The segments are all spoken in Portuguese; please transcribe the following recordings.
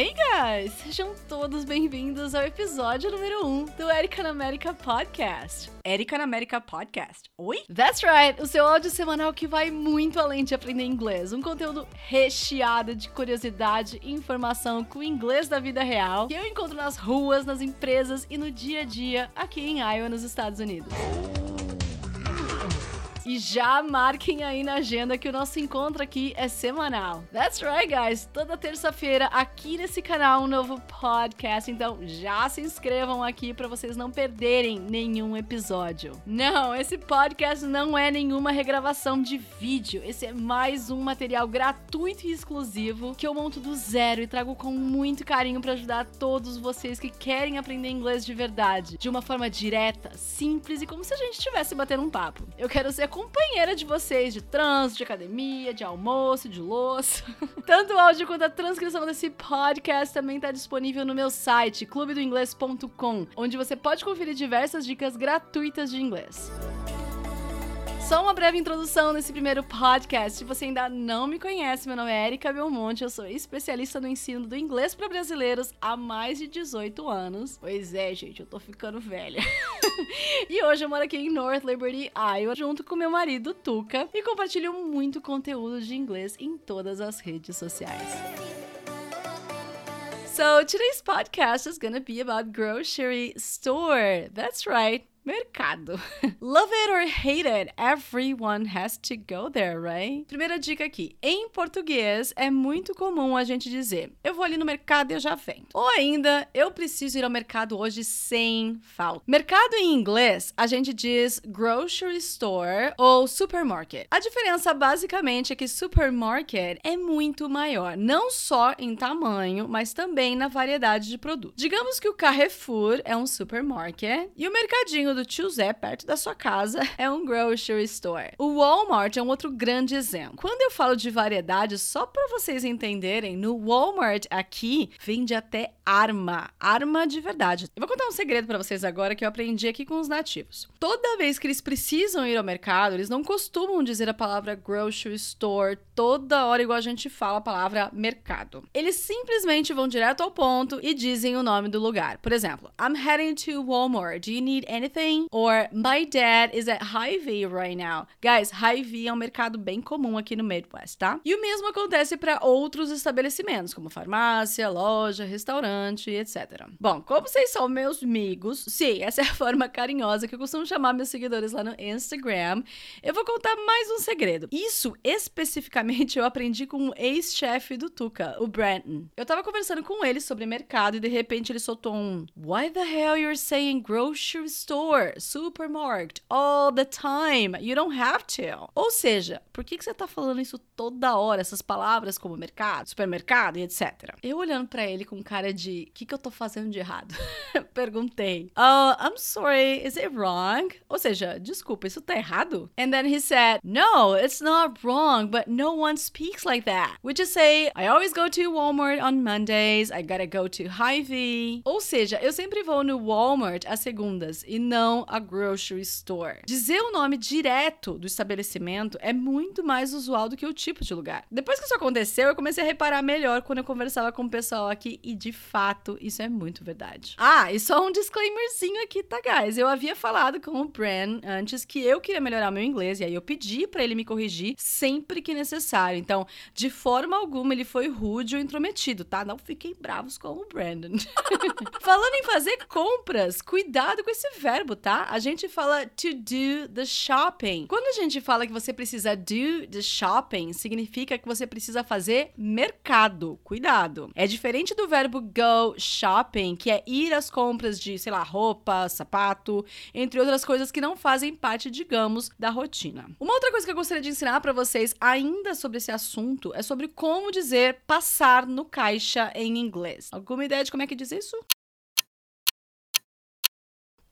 Hey guys! Sejam todos bem-vindos ao episódio número 1 um do Erika na América Podcast. Erika na América Podcast. Oi? That's right! O seu áudio semanal que vai muito além de aprender inglês. Um conteúdo recheado de curiosidade e informação com o inglês da vida real que eu encontro nas ruas, nas empresas e no dia a dia aqui em Iowa, nos Estados Unidos. E já marquem aí na agenda que o nosso encontro aqui é semanal. That's right, guys. Toda terça-feira aqui nesse canal um novo podcast. Então já se inscrevam aqui para vocês não perderem nenhum episódio. Não, esse podcast não é nenhuma regravação de vídeo. Esse é mais um material gratuito e exclusivo que eu monto do zero e trago com muito carinho para ajudar todos vocês que querem aprender inglês de verdade, de uma forma direta, simples e como se a gente estivesse batendo um papo. Eu quero ser companheira de vocês de trânsito, de academia, de almoço, de louça. Tanto o áudio quanto a transcrição desse podcast também está disponível no meu site, clubedoinglês.com, onde você pode conferir diversas dicas gratuitas de inglês. Só uma breve introdução nesse primeiro podcast. Se você ainda não me conhece, meu nome é Erika Belmonte, eu sou especialista no ensino do inglês para brasileiros há mais de 18 anos. Pois é, gente, eu tô ficando velha. e hoje eu moro aqui em North Liberty, Iowa, junto com meu marido Tuca, e compartilho muito conteúdo de inglês em todas as redes sociais. So, today's podcast is gonna be about grocery store. That's right. Mercado. Love it or hate it, everyone has to go there, right? Primeira dica aqui. Em português, é muito comum a gente dizer: eu vou ali no mercado e eu já venho. Ou ainda, eu preciso ir ao mercado hoje sem falta. Mercado em inglês, a gente diz grocery store ou supermarket. A diferença basicamente é que supermarket é muito maior, não só em tamanho, mas também na variedade de produtos. Digamos que o Carrefour é um supermarket e o mercadinho do tio Zé, perto da sua casa, é um grocery store. O Walmart é um outro grande exemplo. Quando eu falo de variedade, só para vocês entenderem, no Walmart aqui vende até arma, arma de verdade. Eu vou contar um segredo para vocês agora que eu aprendi aqui com os nativos. Toda vez que eles precisam ir ao mercado, eles não costumam dizer a palavra grocery store toda hora igual a gente fala a palavra mercado. Eles simplesmente vão direto ao ponto e dizem o nome do lugar. Por exemplo, I'm heading to Walmart. Do you need anything? Or my dad is at Hy-Vee right now. Guys, Hy-Vee é um mercado bem comum aqui no Midwest, tá? E o mesmo acontece para outros estabelecimentos, como farmácia, loja, restaurante etc. Bom, como vocês são meus amigos, sim, essa é a forma carinhosa que eu costumo chamar meus seguidores lá no Instagram, eu vou contar mais um segredo. Isso especificamente eu aprendi com o ex-chefe do Tuca, o Brandon. Eu tava conversando com ele sobre mercado e de repente ele soltou um Why the hell you're saying grocery store, supermarket all the time? You don't have to. Ou seja, por que, que você tá falando isso toda hora, essas palavras como mercado, supermercado e etc. Eu olhando para ele com cara de de o que, que eu tô fazendo de errado. Perguntei. Oh, I'm sorry, is it wrong? Ou seja, desculpa, isso tá errado? And then he said, No, it's not wrong, but no one speaks like that. We just say, I always go to Walmart on Mondays, I gotta go to Hy-Vee. Ou seja, eu sempre vou no Walmart às segundas e não a grocery store. Dizer o nome direto do estabelecimento é muito mais usual do que o tipo de lugar. Depois que isso aconteceu, eu comecei a reparar melhor quando eu conversava com o pessoal aqui e de fato, isso é muito verdade. Ah, e só um disclaimerzinho aqui, tá, guys? Eu havia falado com o Bran antes que eu queria melhorar meu inglês e aí eu pedi para ele me corrigir sempre que necessário. Então, de forma alguma, ele foi rude ou intrometido, tá? Não fiquem bravos com o Brandon. Falando em fazer compras, cuidado com esse verbo, tá? A gente fala to do the shopping. Quando a gente fala que você precisa do the shopping, significa que você precisa fazer mercado. Cuidado. É diferente do verbo go shopping, que é ir às compras de, sei lá, roupa, sapato, entre outras coisas que não fazem parte, digamos, da rotina. Uma outra coisa que eu gostaria de ensinar para vocês ainda sobre esse assunto é sobre como dizer passar no caixa em inglês. Alguma ideia de como é que diz isso?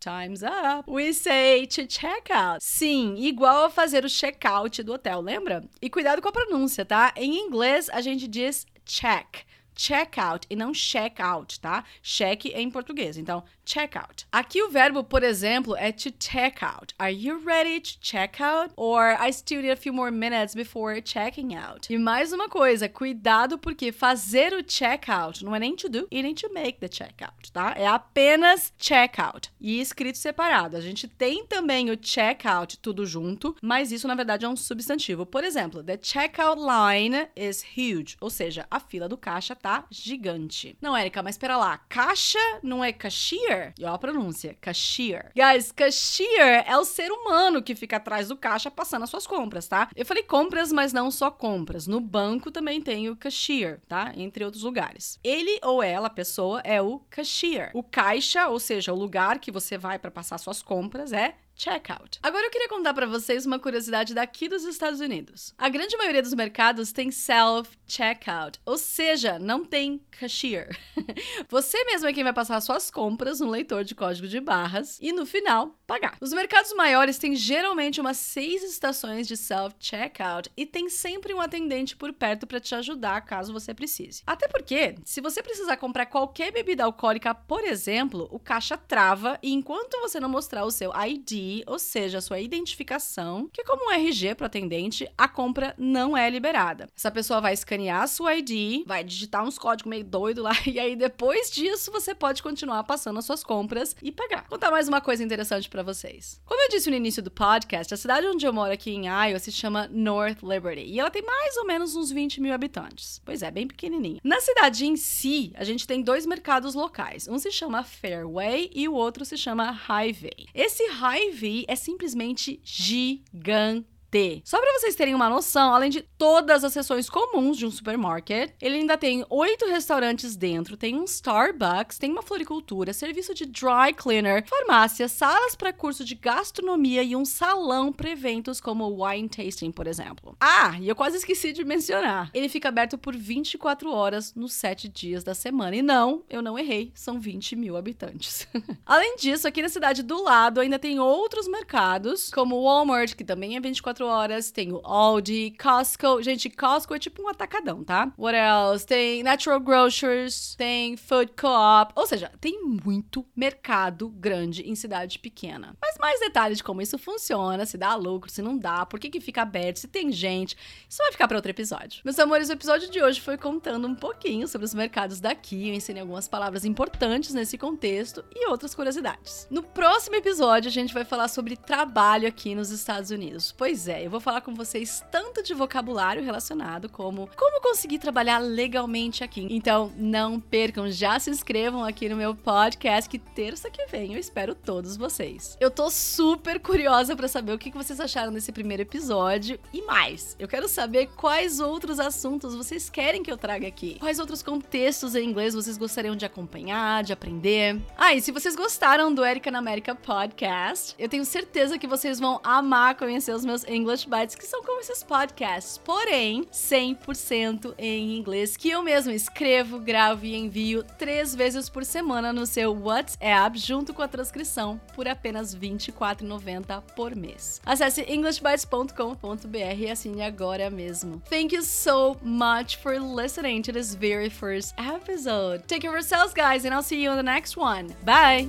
Time's up. We say to check out. Sim, igual a fazer o check-out do hotel, lembra? E cuidado com a pronúncia, tá? Em inglês a gente diz check check out e não check out, tá? Check em português. Então, checkout. Aqui o verbo, por exemplo, é to check out. Are you ready to check out? Or I still need a few more minutes before checking out. E mais uma coisa, cuidado porque fazer o checkout não é nem to do e nem to make the checkout, tá? É apenas checkout e escrito separado. A gente tem também o checkout tudo junto, mas isso na verdade é um substantivo. Por exemplo, the checkout line is huge, ou seja, a fila do caixa tá gigante. Não, Érica, mas espera lá, caixa não é cashier? E ó a pronúncia, cashier. Guys, cashier é o ser humano que fica atrás do caixa passando as suas compras, tá? Eu falei compras, mas não só compras. No banco também tem o cashier, tá? Entre outros lugares. Ele ou ela, a pessoa, é o cashier. O caixa, ou seja, o lugar que você vai para passar suas compras, é checkout. Agora eu queria contar para vocês uma curiosidade daqui dos Estados Unidos. A grande maioria dos mercados tem self checkout, ou seja, não tem cashier. Você mesmo é quem vai passar suas compras no leitor de código de barras e no final pagar. Os mercados maiores têm geralmente umas seis estações de self checkout e tem sempre um atendente por perto para te ajudar caso você precise. Até porque, se você precisar comprar qualquer bebida alcoólica, por exemplo, o caixa trava e enquanto você não mostrar o seu ID ou seja, a sua identificação, que é como um RG para o atendente, a compra não é liberada. Essa pessoa vai escanear a sua ID, vai digitar uns códigos meio doido lá, e aí depois disso você pode continuar passando as suas compras e pagar. Vou contar mais uma coisa interessante para vocês. Como eu disse no início do podcast, a cidade onde eu moro aqui em Iowa se chama North Liberty e ela tem mais ou menos uns 20 mil habitantes. Pois é, bem pequenininha. Na cidade em si, a gente tem dois mercados locais. Um se chama Fairway e o outro se chama Highway. Esse Highway é simplesmente gigante ter. Só para vocês terem uma noção, além de todas as seções comuns de um supermarket, ele ainda tem oito restaurantes dentro, tem um Starbucks, tem uma floricultura, serviço de dry cleaner, farmácia, salas para curso de gastronomia e um salão para eventos como wine tasting, por exemplo. Ah, e eu quase esqueci de mencionar. Ele fica aberto por 24 horas nos 7 dias da semana. E não, eu não errei, são 20 mil habitantes. além disso, aqui na cidade do lado ainda tem outros mercados, como o Walmart, que também é 24 24 horas, tem o Aldi, Costco. Gente, Costco é tipo um atacadão, tá? What else? Tem Natural Grocers, tem Food Co-op. Ou seja, tem muito mercado grande em cidade pequena. Mas mais detalhes de como isso funciona, se dá lucro, se não dá, por que, que fica aberto, se tem gente, isso vai ficar para outro episódio. Meus amores, o episódio de hoje foi contando um pouquinho sobre os mercados daqui. Eu ensinei algumas palavras importantes nesse contexto e outras curiosidades. No próximo episódio, a gente vai falar sobre trabalho aqui nos Estados Unidos. Pois é, eu vou falar com vocês tanto de vocabulário relacionado como como conseguir trabalhar legalmente aqui. Então, não percam, já se inscrevam aqui no meu podcast que terça que vem eu espero todos vocês. Eu tô super curiosa para saber o que vocês acharam desse primeiro episódio e mais. Eu quero saber quais outros assuntos vocês querem que eu traga aqui. Quais outros contextos em inglês vocês gostariam de acompanhar, de aprender. Ah, e se vocês gostaram do Erika na América podcast, eu tenho certeza que vocês vão amar conhecer os meus English Bites, que são como esses podcasts, porém 100% em inglês, que eu mesmo escrevo, gravo e envio três vezes por semana no seu WhatsApp, junto com a transcrição, por apenas R$ 24,90 por mês. Acesse englishbites.com.br e assine agora mesmo. Thank you so much for listening to this very first episode. Take care of yourselves, guys, and I'll see you in the next one. Bye!